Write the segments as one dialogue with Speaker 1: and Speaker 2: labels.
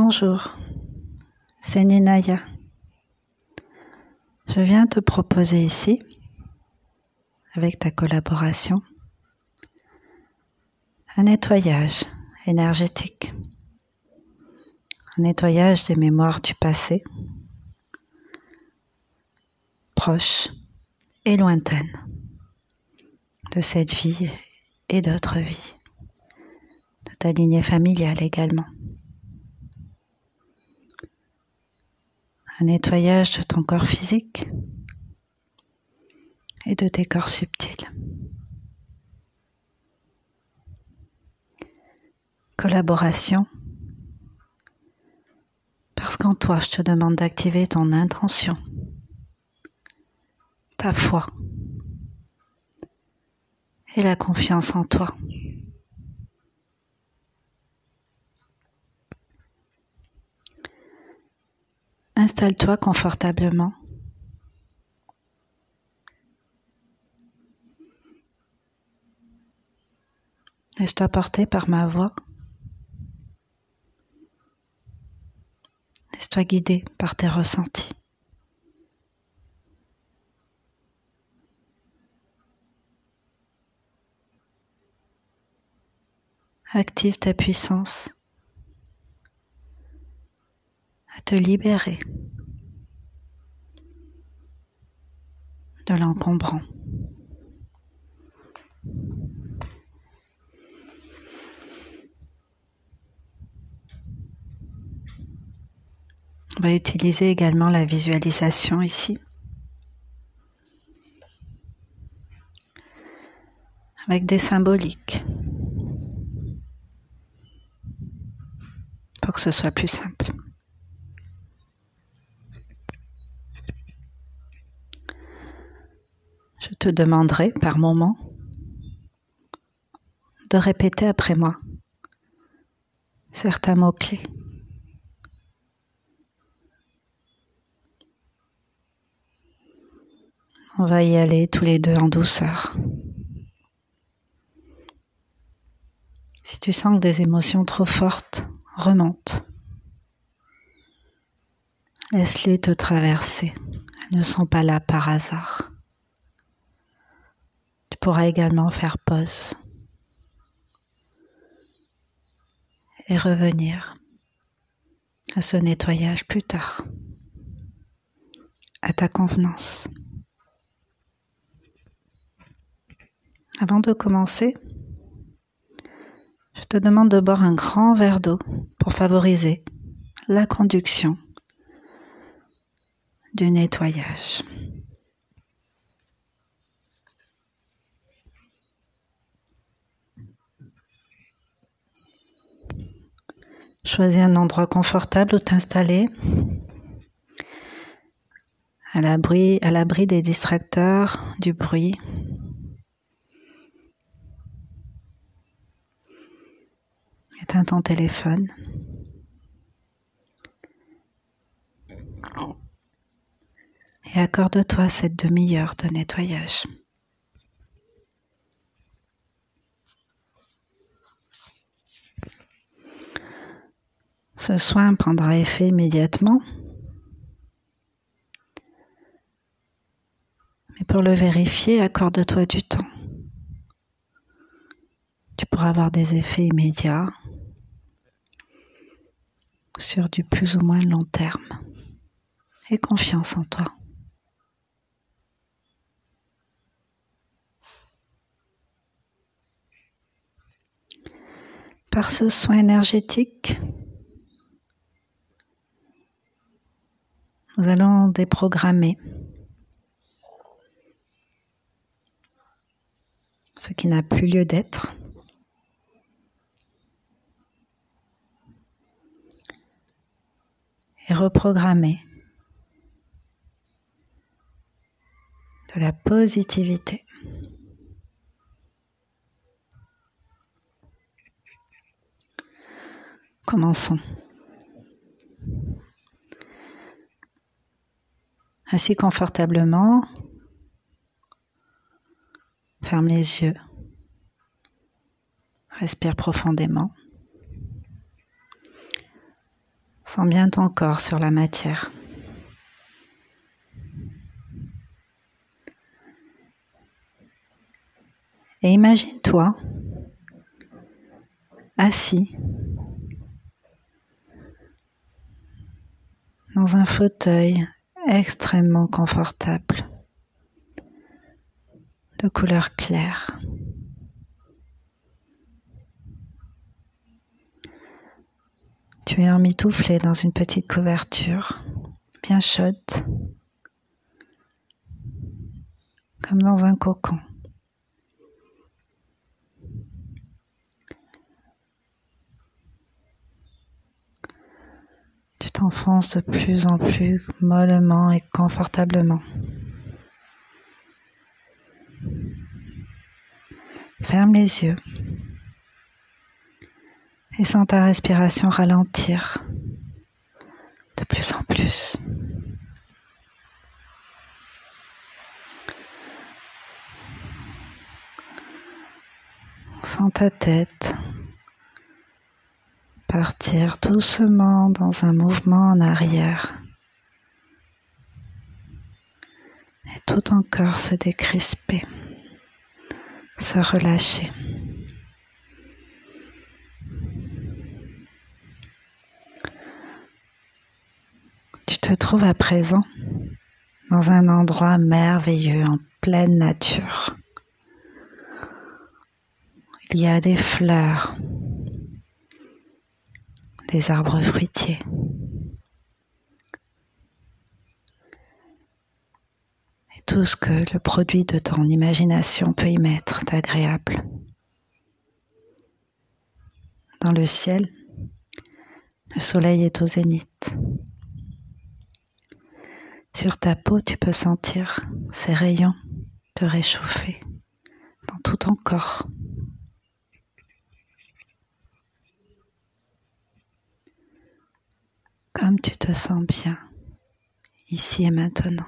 Speaker 1: Bonjour, c'est Ninaya. Je viens te proposer ici, avec ta collaboration, un nettoyage énergétique, un nettoyage des mémoires du passé, proches et lointaines, de cette vie et d'autres vies, de ta lignée familiale également. Un nettoyage de ton corps physique et de tes corps subtils. Collaboration. Parce qu'en toi, je te demande d'activer ton intention, ta foi et la confiance en toi. Installe-toi confortablement. Laisse-toi porter par ma voix. Laisse-toi guider par tes ressentis. Active ta puissance te libérer de l'encombrant. On va utiliser également la visualisation ici. Avec des symboliques. Pour que ce soit plus simple. Je te demanderai par moment de répéter après moi certains mots-clés. On va y aller tous les deux en douceur. Si tu sens des émotions trop fortes remontent, laisse-les te traverser. Elles ne sont pas là par hasard. Tu pourras également faire pause et revenir à ce nettoyage plus tard, à ta convenance. Avant de commencer, je te demande de boire un grand verre d'eau pour favoriser la conduction du nettoyage. Choisis un endroit confortable où t'installer, à l'abri, des distracteurs, du bruit. Éteins ton téléphone. Et accorde-toi cette demi-heure de nettoyage. Ce soin prendra effet immédiatement. Mais pour le vérifier, accorde-toi du temps. Tu pourras avoir des effets immédiats sur du plus ou moins long terme. Et confiance en toi. Par ce soin énergétique, nous allons déprogrammer ce qui n'a plus lieu d'être. et reprogrammer de la positivité. Commençons. Assis confortablement, ferme les yeux, respire profondément. Sens bien ton corps sur la matière. Et imagine-toi assis dans un fauteuil extrêmement confortable de couleur claire. Tu es emmitouflé dans une petite couverture bien chaude, comme dans un cocon. Tu t'enfonces de plus en plus mollement et confortablement. Ferme les yeux et sens ta respiration ralentir de plus en plus. Sens ta tête partir doucement dans un mouvement en arrière et tout ton corps se décrisper, se relâcher. Tu te trouves à présent dans un endroit merveilleux en pleine nature. Il y a des fleurs, des arbres fruitiers. Et tout ce que le produit de ton imagination peut y mettre d'agréable. Dans le ciel, le soleil est au zénith. Sur ta peau, tu peux sentir ces rayons te réchauffer dans tout ton corps. Comme tu te sens bien ici et maintenant.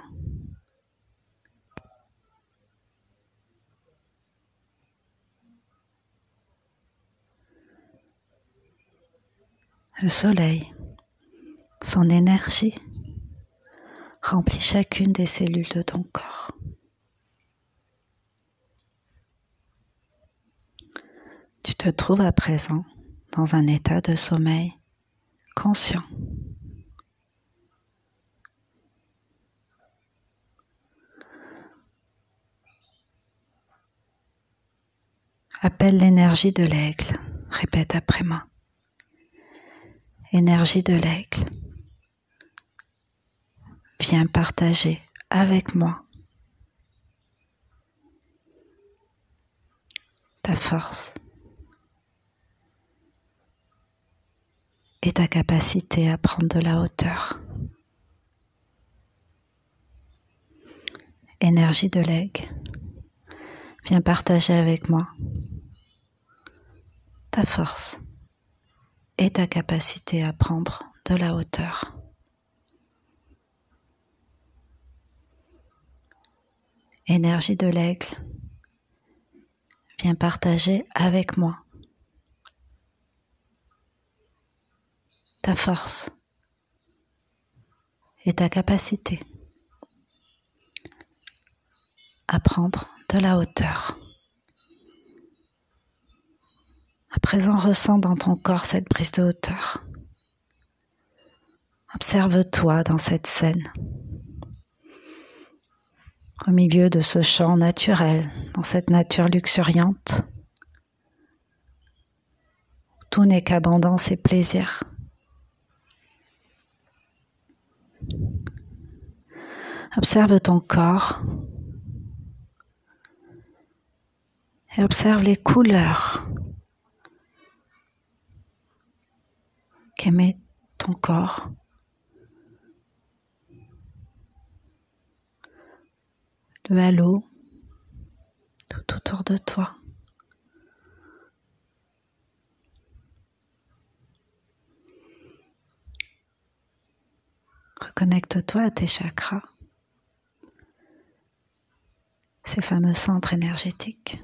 Speaker 1: Le soleil, son énergie remplit chacune des cellules de ton corps. Tu te trouves à présent dans un état de sommeil conscient. Appelle l'énergie de l'aigle. Répète après moi. Énergie de l'aigle. Viens partager avec moi ta force et ta capacité à prendre de la hauteur. Énergie de l'aigle. Viens partager avec moi ta force et ta capacité à prendre de la hauteur. Énergie de l'aigle, viens partager avec moi ta force et ta capacité à prendre de la hauteur. À présent, ressens dans ton corps cette prise de hauteur. Observe-toi dans cette scène, au milieu de ce champ naturel, dans cette nature luxuriante. Tout n'est qu'abondance et plaisir. Observe ton corps et observe les couleurs qu'émet ton corps. Le halo tout autour de toi. Reconnecte-toi à tes chakras, ces fameux centres énergétiques.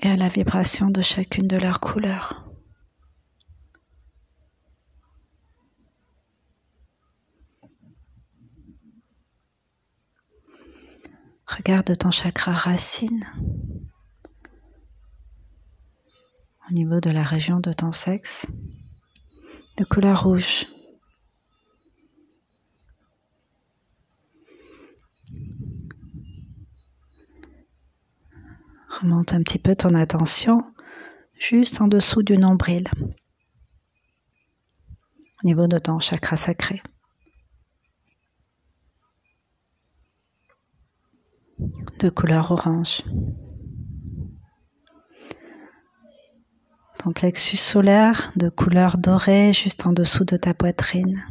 Speaker 1: et la vibration de chacune de leurs couleurs. Regarde ton chakra racine au niveau de la région de ton sexe de couleur rouge. Remonte un petit peu ton attention juste en dessous du nombril, au niveau de ton chakra sacré. de couleur orange. Ton plexus solaire de couleur dorée juste en dessous de ta poitrine.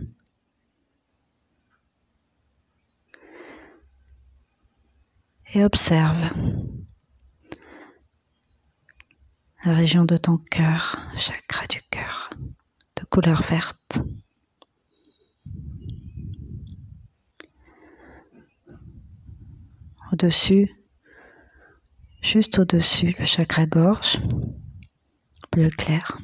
Speaker 1: Et observe la région de ton cœur, chakra du cœur, de couleur verte. Au-dessus, juste au-dessus, le chakra gorge, bleu clair.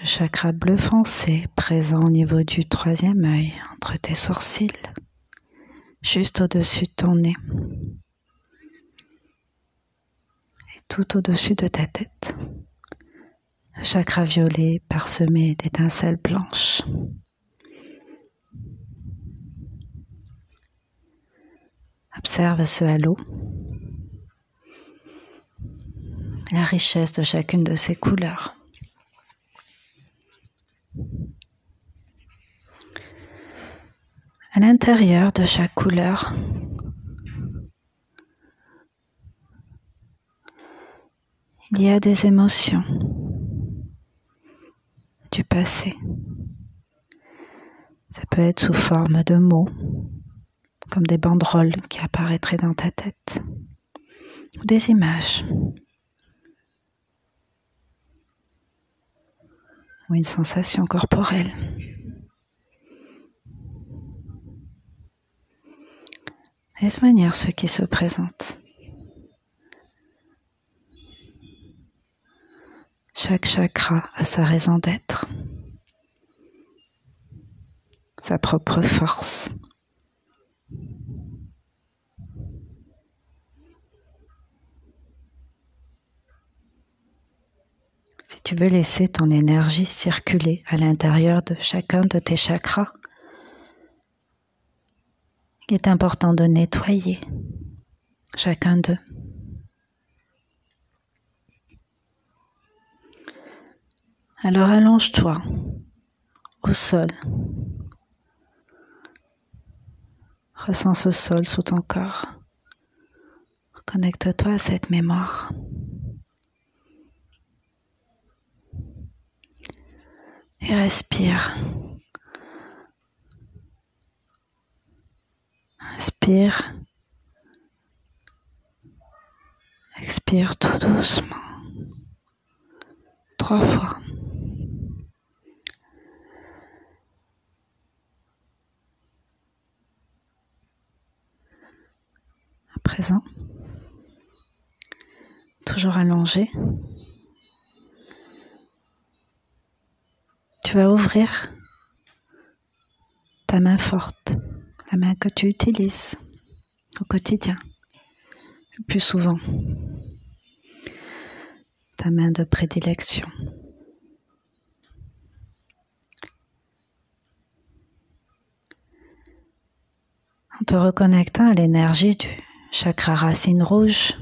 Speaker 1: Le chakra bleu foncé présent au niveau du troisième œil, entre tes sourcils, juste au-dessus de ton nez et tout au-dessus de ta tête chakra violet parsemé d'étincelles blanches. Observe ce halo, la richesse de chacune de ces couleurs. À l'intérieur de chaque couleur, il y a des émotions du passé. Ça peut être sous forme de mots, comme des banderoles qui apparaîtraient dans ta tête, ou des images, ou une sensation corporelle. Laisse venir ce qui se présente? Chaque chakra a sa raison d'être, sa propre force. Si tu veux laisser ton énergie circuler à l'intérieur de chacun de tes chakras, il est important de nettoyer chacun d'eux. Alors allonge-toi au sol. Ressens ce sol sous ton corps. Connecte-toi à cette mémoire. Et respire. Inspire. Expire tout doucement. Trois fois. présent, toujours allongé. Tu vas ouvrir ta main forte, la main que tu utilises au quotidien, le plus souvent, ta main de prédilection. En te reconnectant à l'énergie du chakra racine rouge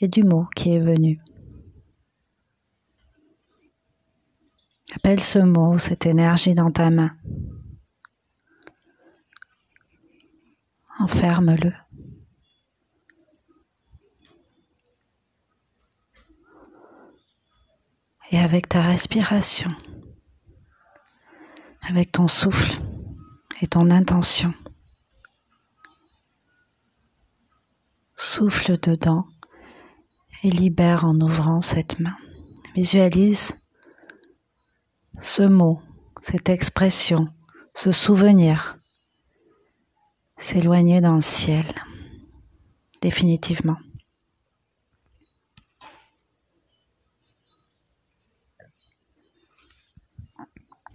Speaker 1: et du mot qui est venu. Appelle ce mot, cette énergie dans ta main. Enferme-le. Et avec ta respiration, avec ton souffle et ton intention, Souffle dedans et libère en ouvrant cette main. Visualise ce mot, cette expression ce souvenir s'éloigner dans le ciel, définitivement.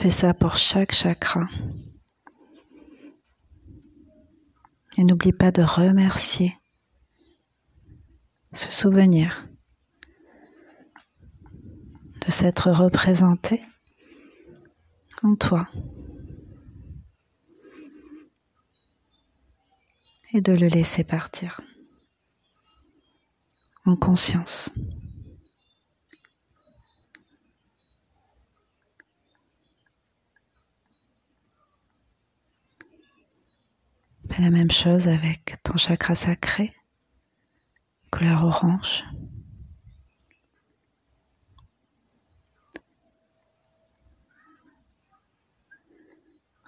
Speaker 1: Fais ça pour chaque chakra. Et n'oublie pas de remercier ce souvenir de s'être représenté en toi et de le laisser partir en conscience. Fais la même chose avec ton chakra sacré, couleur orange.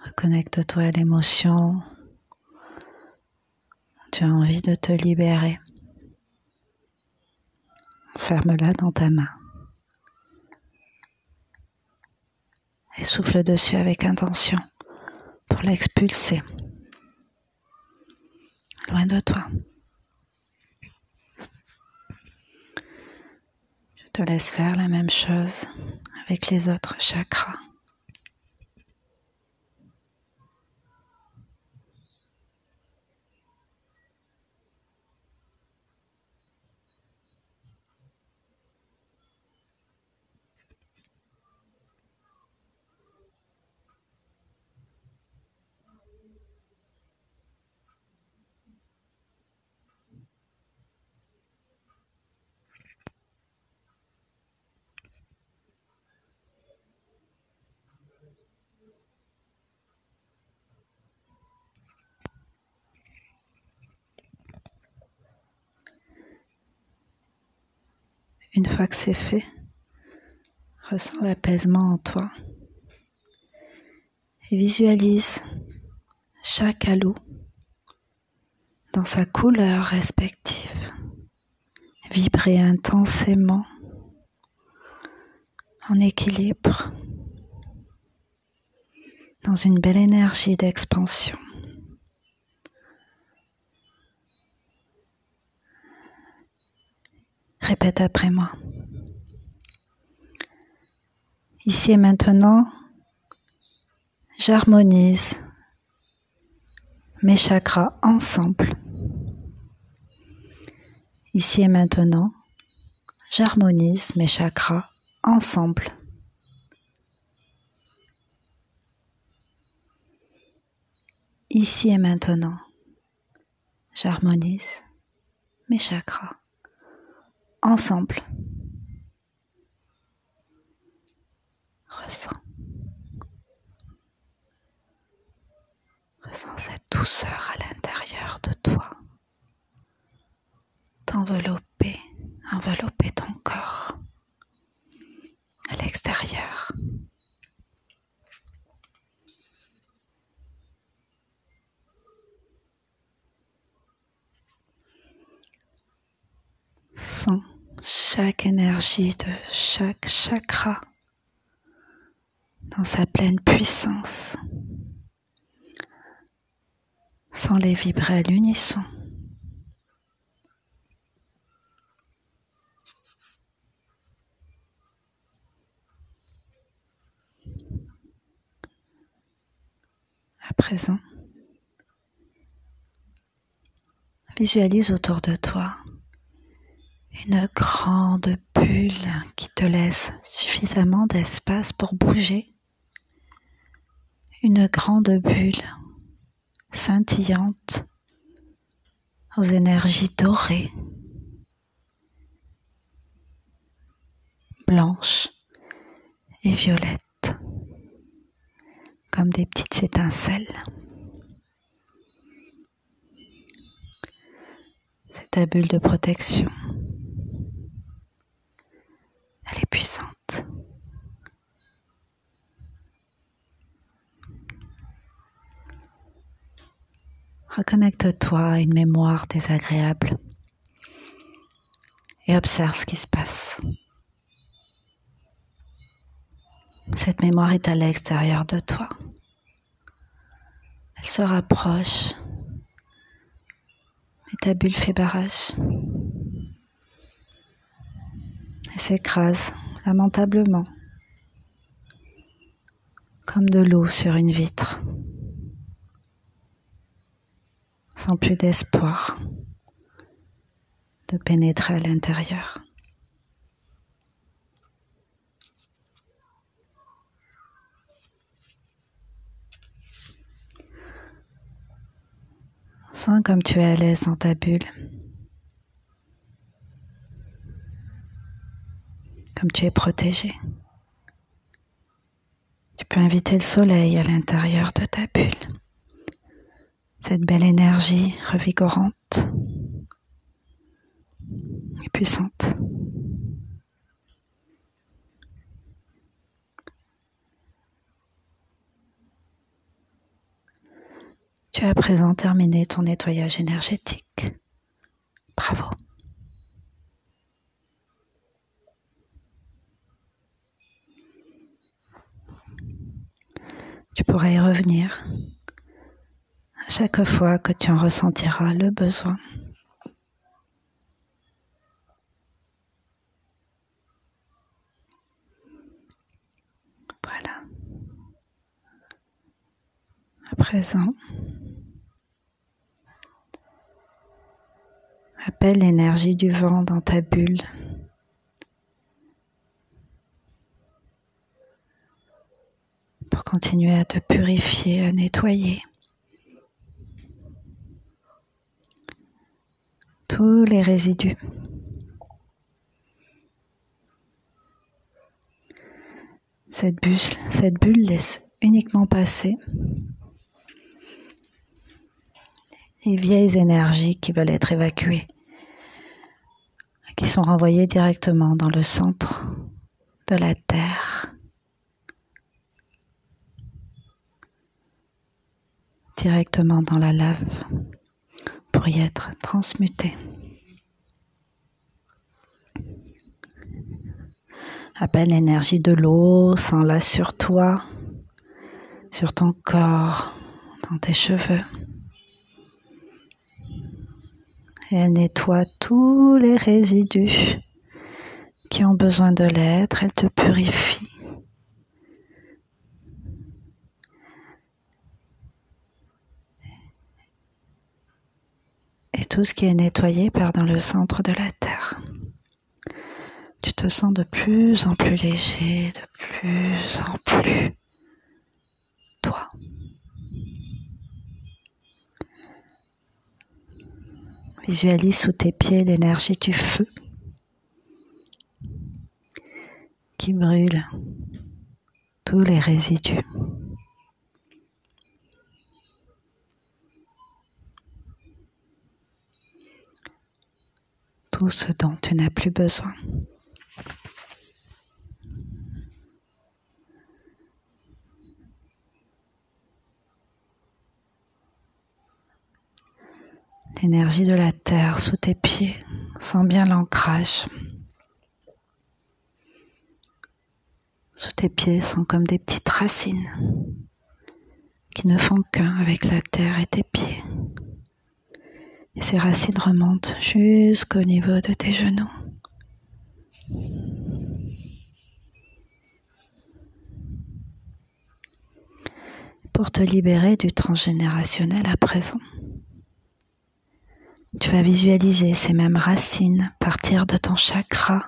Speaker 1: Reconnecte-toi à l'émotion. Tu as envie de te libérer. Ferme-la dans ta main. Et souffle dessus avec intention pour l'expulser loin de toi. Je te laisse faire la même chose avec les autres chakras. Une fois que c'est fait, ressens l'apaisement en toi et visualise chaque halo dans sa couleur respective, vibrer intensément en équilibre dans une belle énergie d'expansion. Répète après moi. Ici et maintenant, j'harmonise mes chakras ensemble. Ici et maintenant, j'harmonise mes chakras ensemble. Ici et maintenant, j'harmonise mes chakras ensemble. Ressens. Cette douceur à l'intérieur de toi. T'envelopper, envelopper ton corps à l'extérieur. Sens chaque énergie de chaque chakra dans sa pleine puissance, sans les vibrer à l'unisson. À présent, visualise autour de toi une grande bulle qui te laisse suffisamment d'espace pour bouger. Une grande bulle scintillante aux énergies dorées, blanches et violettes, comme des petites étincelles. C'est ta bulle de protection. Elle est puissante. Reconnecte-toi à une mémoire désagréable et observe ce qui se passe. Cette mémoire est à l'extérieur de toi. Elle se rapproche et ta bulle fait barrage. S'écrase lamentablement comme de l'eau sur une vitre, sans plus d'espoir de pénétrer à l'intérieur. Sens comme tu es à l'aise dans ta bulle. Comme tu es protégé. Tu peux inviter le soleil à l'intérieur de ta bulle. Cette belle énergie revigorante et puissante. Tu as à présent terminé ton nettoyage énergétique. Bravo. Tu pourras y revenir à chaque fois que tu en ressentiras le besoin. Voilà. À présent, appelle l'énergie du vent dans ta bulle. Continuer à te purifier, à nettoyer. Tous les résidus. Cette bulle laisse uniquement passer les vieilles énergies qui veulent être évacuées, qui sont renvoyées directement dans le centre de la Terre, directement dans la lave pour y être transmutées. Appelle l'énergie de l'eau, sens-la sur toi, sur ton corps, dans tes cheveux. Elle nettoie tous les résidus qui ont besoin de l'être. Elle te purifie. Tout ce qui est nettoyé part dans le centre de la terre. Tu te sens de plus en plus léger, de plus en plus toi. Visualise sous tes pieds l'énergie du feu qui brûle tous les résidus. Tout ce dont tu n'as plus besoin. L'énergie de la terre sous tes pieds, sens bien l'ancrage. Sous tes pieds sont comme des petites racines qui ne font qu'un avec la terre et tes pieds. Et ces racines remontent jusqu'au niveau de tes genoux. Pour te libérer du transgénérationnel à présent. Tu vas visualiser ces mêmes racines partir de ton chakra.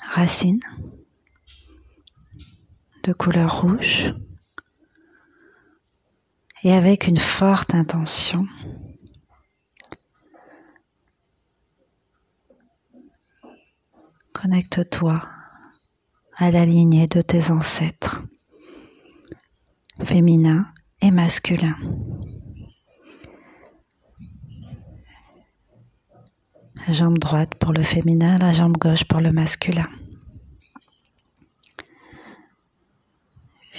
Speaker 1: Racines de couleur rouge et avec une forte intention. Connecte-toi à la lignée de tes ancêtres, féminins et masculins. La jambe droite pour le féminin, la jambe gauche pour le masculin.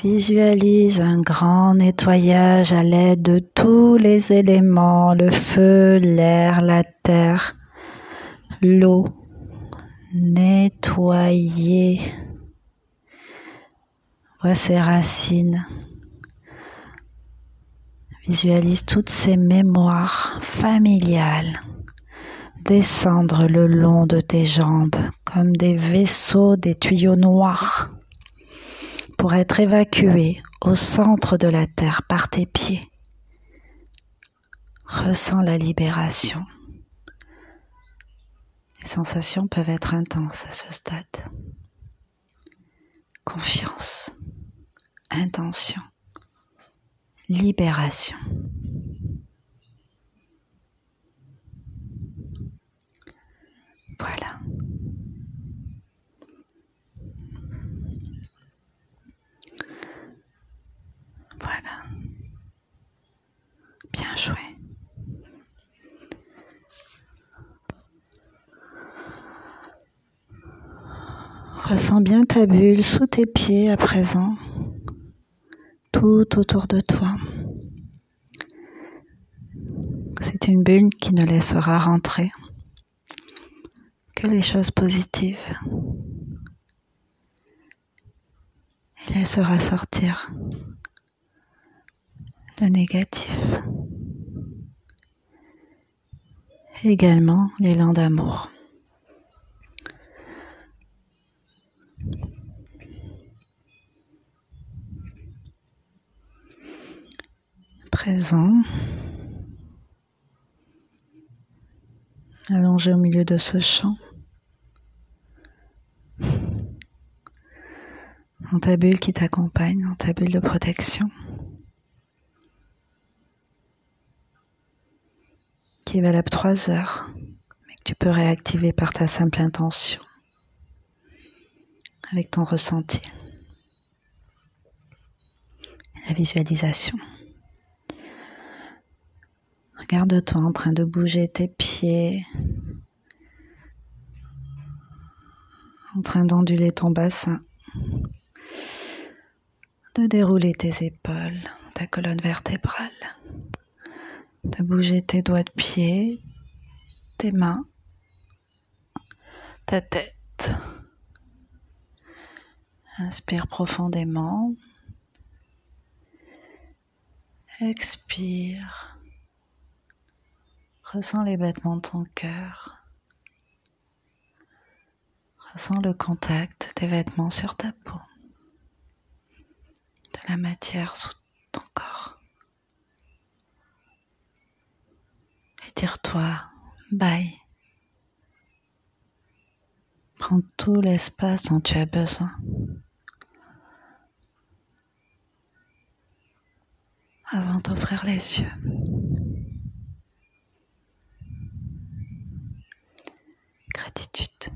Speaker 1: Visualise un grand nettoyage à l'aide de tous les éléments, le feu, l'air, la terre, l'eau. Nettoyer. Vois ces racines Visualise toutes ces mémoires familiales descendre le long de tes jambes comme des vaisseaux, des tuyaux noirs pour être évacués au centre de la terre par tes pieds. Ressens la libération. Les sensations peuvent être intenses à ce stade. Confiance, intention, libération. Voilà. Voilà. Bien joué. Ressens bien ta bulle sous tes pieds à présent, tout autour de toi. C'est une bulle qui ne laissera rentrer que les choses positives et laissera sortir le négatif. Également l'élan d'amour. Présent. Allongé au milieu de ce champ. Dans ta bulle qui t'accompagne, dans ta bulle de protection. qui est valable trois heures, mais que tu peux réactiver par ta simple intention, avec ton ressenti, la visualisation. Regarde-toi en train de bouger tes pieds, en train d'onduler ton bassin, de dérouler tes épaules, ta colonne vertébrale de bouger tes doigts de pied, tes mains, ta tête. Inspire profondément. Expire. Ressens les battements de ton cœur. Ressens le contact des vêtements sur ta peau, de la matière sous ton corps. Étire-toi, bye. Prends tout l'espace dont tu as besoin. Avant d'ouvrir les yeux. Attitude.